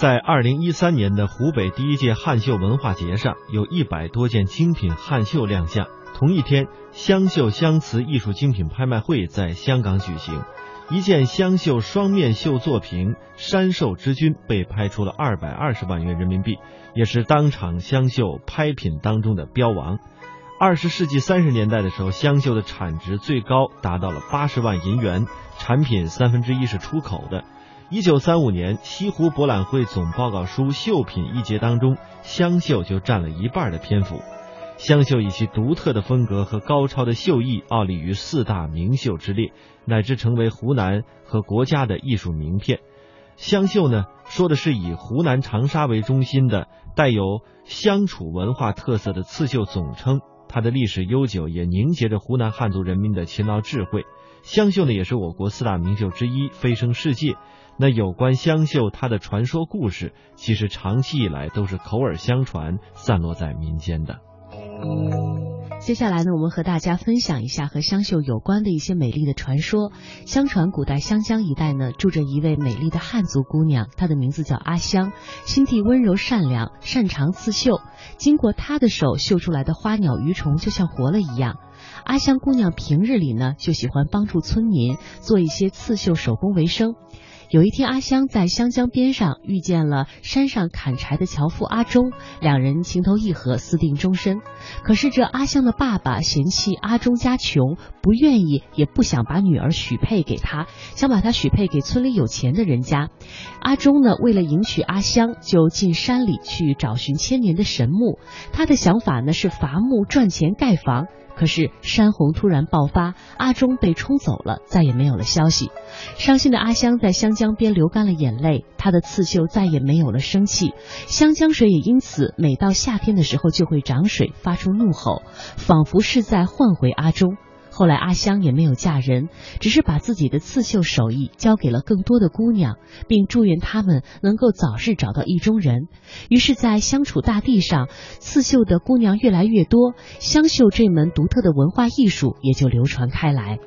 在二零一三年的湖北第一届汉绣文化节上，有一百多件精品汉绣亮相。同一天，湘绣湘瓷艺术精品拍卖会在香港举行，一件湘绣双面绣作品《山寿之君》被拍出了二百二十万元人民币，也是当场湘绣拍品当中的标王。二十世纪三十年代的时候，湘绣的产值最高达到了八十万银元，产品三分之一是出口的。一九三五年西湖博览会总报告书绣品一节当中，湘绣就占了一半的篇幅。湘绣以其独特的风格和高超的绣艺，傲立于四大名绣之列，乃至成为湖南和国家的艺术名片。湘绣呢，说的是以湖南长沙为中心的带有湘楚文化特色的刺绣总称。它的历史悠久，也凝结着湖南汉族人民的勤劳智慧。湘绣呢，也是我国四大名绣之一，飞升世界。那有关湘绣，它的传说故事，其实长期以来都是口耳相传，散落在民间的。接下来呢，我们和大家分享一下和湘绣有关的一些美丽的传说。相传古代湘江一带呢，住着一位美丽的汉族姑娘，她的名字叫阿香，心地温柔善良，擅长刺绣。经过她的手绣出来的花鸟鱼虫，就像活了一样。阿香姑娘平日里呢，就喜欢帮助村民做一些刺绣手工为生。有一天，阿香在湘江边上遇见了山上砍柴的樵夫阿忠，两人情投意合，私定终身。可是这阿香的爸爸嫌弃阿忠家穷，不愿意也不想把女儿许配给他，想把她许配给村里有钱的人家。阿忠呢，为了迎娶阿香，就进山里去找寻千年的神木。他的想法呢是伐木赚钱盖房。可是山洪突然爆发，阿忠被冲走了，再也没有了消息。伤心的阿香在湘江边流干了眼泪，她的刺绣再也没有了生气。湘江水也因此每到夏天的时候就会涨水，发出怒吼，仿佛是在唤回阿忠。后来阿香也没有嫁人，只是把自己的刺绣手艺交给了更多的姑娘，并祝愿她们能够早日找到意中人。于是，在湘楚大地上，刺绣的姑娘越来越多，湘绣这门独特的文化艺术也就流传开来。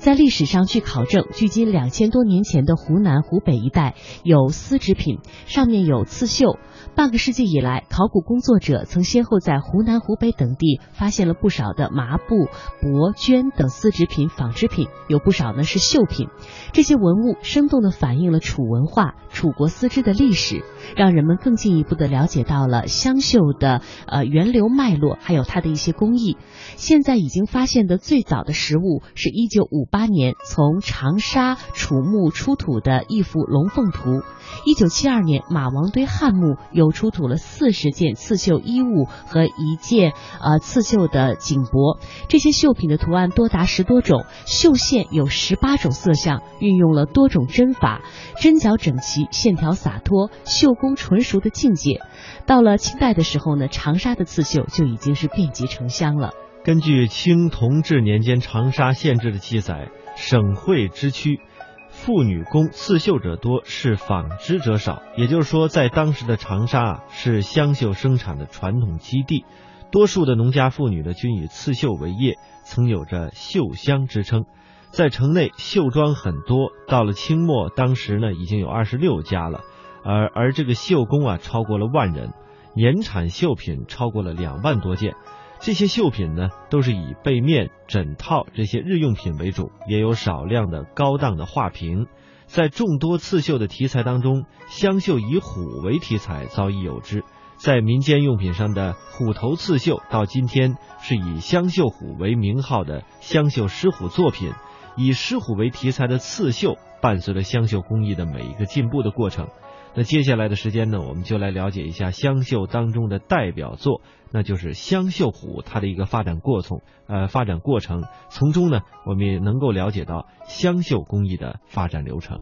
在历史上，据考证，距今两千多年前的湖南、湖北一带有丝织品，上面有刺绣。半个世纪以来，考古工作者曾先后在湖南、湖北等地发现了不少的麻布、帛绢等丝织品、纺织品，有不少呢是绣品。这些文物生动地反映了楚文化、楚国丝织的历史，让人们更进一步地了解到了湘绣的呃源流脉络，还有它的一些工艺。现在已经发现的最早的实物是一九五八年从长沙楚墓出土的一幅龙凤图。一九七二年，马王堆汉墓又出土了四十件刺绣衣物和一件呃刺绣的锦帛。这些绣品的图案多达十多种，绣线有十八种色相，运用了多种针法，针脚整齐，线条洒脱，绣工纯熟的境界。到了清代的时候呢，长沙的刺绣就已经是遍及城乡了。根据清同治年间长沙县志的记载，省会之区。妇女工刺绣者多，是纺织者少。也就是说，在当时的长沙啊，是湘绣生产的传统基地。多数的农家妇女呢，均以刺绣为业，曾有着“绣乡”之称。在城内，绣庄很多。到了清末，当时呢，已经有二十六家了。而而这个绣工啊，超过了万人，年产绣品超过了两万多件。这些绣品呢，都是以被面、枕套这些日用品为主，也有少量的高档的画屏。在众多刺绣的题材当中，湘绣以虎为题材早已有之。在民间用品上的虎头刺绣，到今天是以湘绣虎为名号的湘绣狮虎作品。以狮虎为题材的刺绣，伴随着湘绣工艺的每一个进步的过程。那接下来的时间呢，我们就来了解一下湘绣当中的代表作，那就是湘绣虎它的一个发展过程，呃，发展过程，从中呢，我们也能够了解到湘绣工艺的发展流程。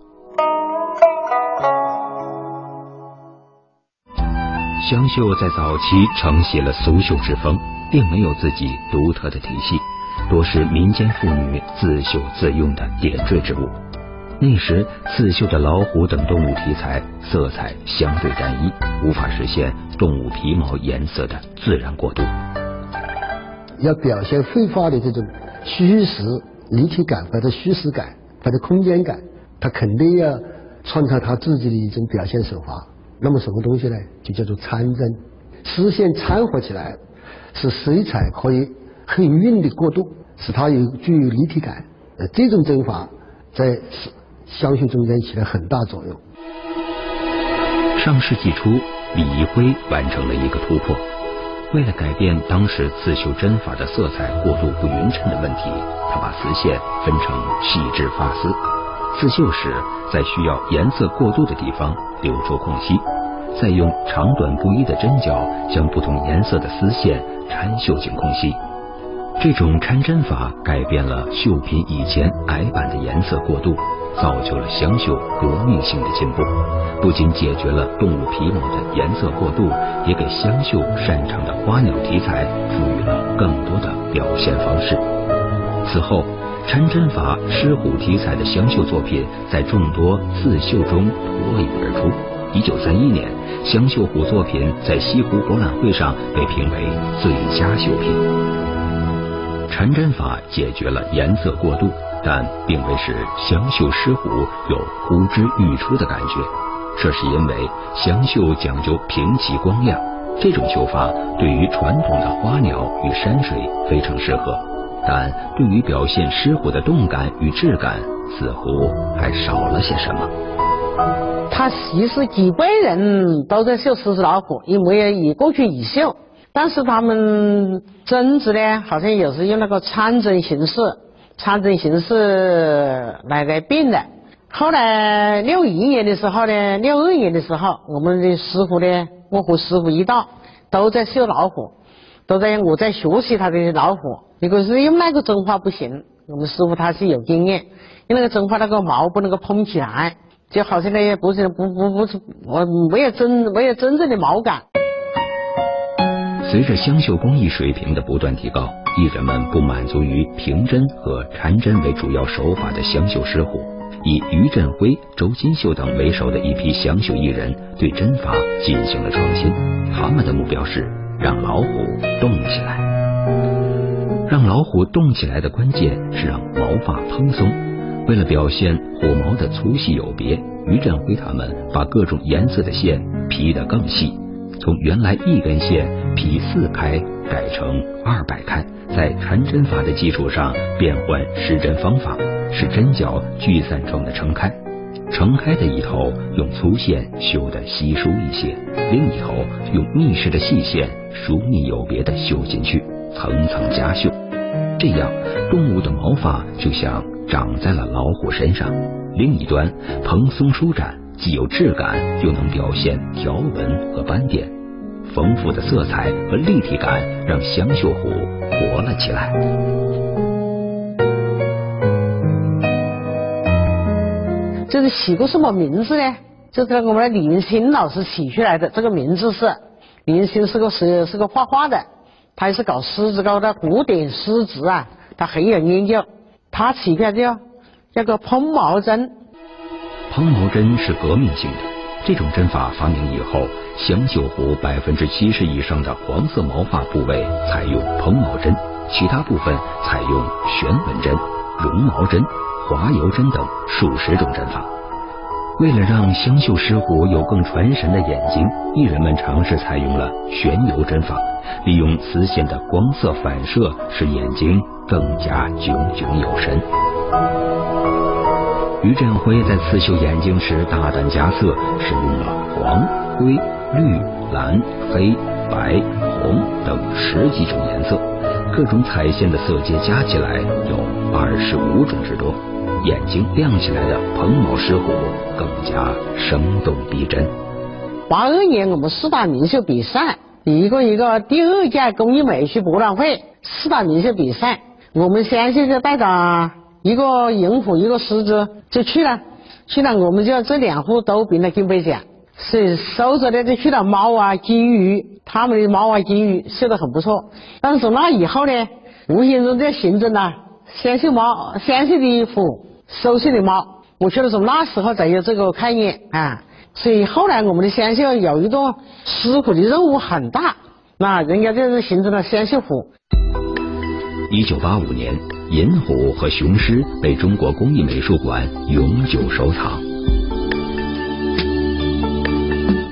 湘绣在早期承袭了俗绣之风，并没有自己独特的体系，多是民间妇女自绣自用的点缀之物。那时刺绣的老虎等动物题材色彩相对单一，无法实现动物皮毛颜色的自然过渡。要表现绘画的这种虚实立体感或者虚实感或者空间感，他肯定要创造他自己的一种表现手法。那么什么东西呢？就叫做参针，丝线掺和起来，使水彩可以很匀的过渡，使它有具有立体感。呃，这种针法在是香绣中间起了很大作用。上世纪初，李一辉完成了一个突破。为了改变当时刺绣针法的色彩过度不匀称的问题，他把丝线分成细致发丝。刺绣时，在需要颜色过渡的地方留出空隙，再用长短不一的针脚将不同颜色的丝线缠绣进空隙。这种掺针法改变了绣品以前矮板的颜色过渡。造就了湘绣革命性的进步，不仅解决了动物皮毛的颜色过渡，也给湘绣擅长的花鸟题材赋予了更多的表现方式。此后，缠针法狮虎题材的湘绣作品在众多刺绣中脱颖而出。一九三一年，湘绣虎作品在西湖博览会上被评为最佳绣品。缠针法解决了颜色过渡。但并未使湘绣狮虎有呼之欲出的感觉，这是因为湘绣讲究平齐光亮，这种绣法对于传统的花鸟与山水非常适合，但对于表现狮虎的动感与质感，似乎还少了些什么。他其实几辈人都在绣狮子老虎，因为以过去已绣，但是他们针子呢，好像也是用那个参针形式。长针形式来来变的。后来六一年的时候呢，六二年的时候，我们的师傅呢，我和师傅一道都在绣老虎，都在我在学习他的老虎。如果是用那个针法不行，我们师傅他是有经验，用那个针法那个毛不能够蓬起来，就好像那些不是不不不是我没有真没有真正的毛感。随着湘绣工艺水平的不断提高。艺人们不满足于平针和缠针为主要手法的湘绣狮虎，以于振辉、周金秀等为首的一批湘绣艺人对针法进行了创新。他们的目标是让老虎动起来。让老虎动起来的关键是让毛发蓬松。为了表现虎毛的粗细有别，于振辉他们把各种颜色的线劈得更细，从原来一根线劈四开改成二百开。在缠针法的基础上变换施针方法，使针脚聚散状的撑开，撑开的一头用粗线绣得稀疏一些，另一头用密实的细线疏密有别的绣进去，层层加绣。这样，动物的毛发就像长在了老虎身上，另一端蓬松舒展，既有质感，又能表现条纹和斑点。丰富的色彩和立体感让香绣湖活了起来。这是起个什么名字呢？这是我们的李云新老师起出来的。这个名字是李云新是个是是个画画的，他也是搞狮子搞的古典诗词啊，他很有研究。他起出来叫叫个蓬毛针。蓬毛针是革命性的，这种针法发明以后。香绣虎百分之七十以上的黄色毛发部位采用蓬毛针，其他部分采用旋纹针、绒毛针、滑油针等数十种针法。为了让香绣狮虎有更传神的眼睛，艺人们尝试采用了旋油针法，利用丝线的光色反射，使眼睛更加炯炯有神。于振辉在刺绣眼睛时大胆加色，使用了黄、灰。绿、蓝、黑、白、红等十几种颜色，各种彩线的色阶加起来有二十五种之多。眼睛亮起来的蓬毛狮虎更加生动逼真。八二年我们四大名绣比赛，一个一个第二届工艺美术博览会四大名绣比赛，我们香绣就带着一个银虎，一个狮子就去了，去了我们就这两户都评了金杯奖。是收着的就去了猫啊金鱼，他们的猫啊金鱼绣得很不错。但是从那以后呢，无形中就形成了香绣猫、香绣的虎、收绣的猫。我觉得从那时候才有这个概念啊。所以后来我们的香绣有一个师傅的任务很大，那人家就是形成了香绣虎。一九八五年，银虎和雄狮被中国工艺美术馆永久收藏。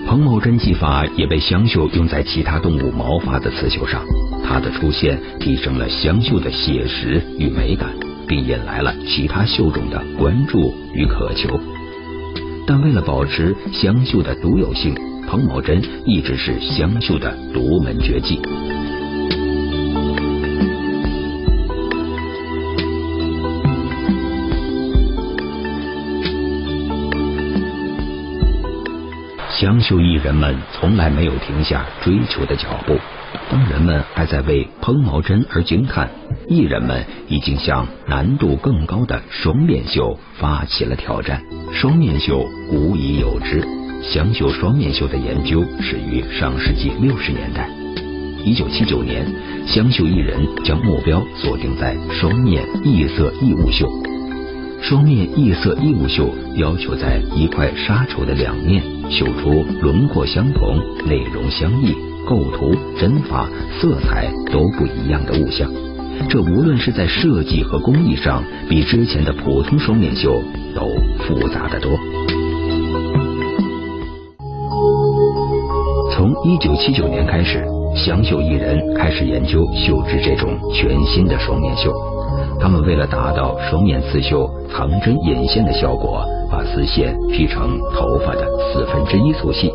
彭某真技法也被香绣用在其他动物毛发的刺绣上，它的出现提升了香绣的写实与美感，并引来了其他绣种的关注与渴求。但为了保持香绣的独有性，彭某真一直是香绣的独门绝技。湘绣艺人们从来没有停下追求的脚步。当人们还在为蓬毛针而惊叹，艺人们已经向难度更高的双面绣发起了挑战。双面绣古已有之，湘绣双面绣的研究始于上世纪六十年代。一九七九年，湘绣艺人将目标锁定在双面异色异物绣。双面异色异物绣要求在一块纱绸的两面绣出轮廓相同、内容相异、构图、针法、色彩都不一样的物象。这无论是在设计和工艺上，比之前的普通双面绣都复杂的多。从一九七九年开始，湘绣艺人开始研究绣制这种全新的双面绣。他们为了达到双面刺绣藏针引线的效果，把丝线劈成头发的四分之一粗细，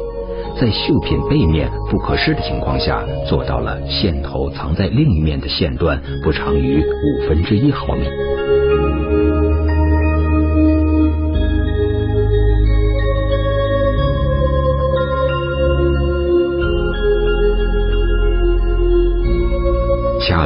在绣品背面不可视的情况下，做到了线头藏在另一面的线段不长于五分之一毫米。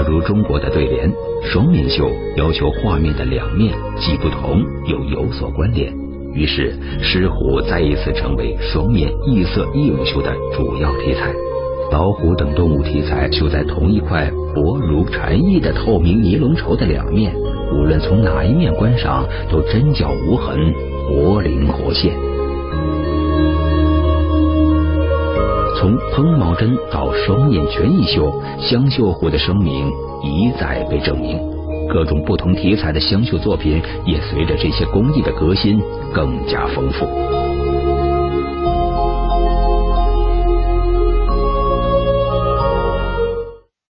如中国的对联。双面绣要求画面的两面既不同又有所关联，于是狮虎再一次成为双面异色异物绣的主要题材。老虎等动物题材绣在同一块薄如蝉翼的透明尼龙绸的两面，无论从哪一面观赏，都针脚无痕，活灵活现。从喷毛针到双面全翼绣，湘绣虎的声名。一再被证明，各种不同题材的湘绣作品也随着这些工艺的革新更加丰富。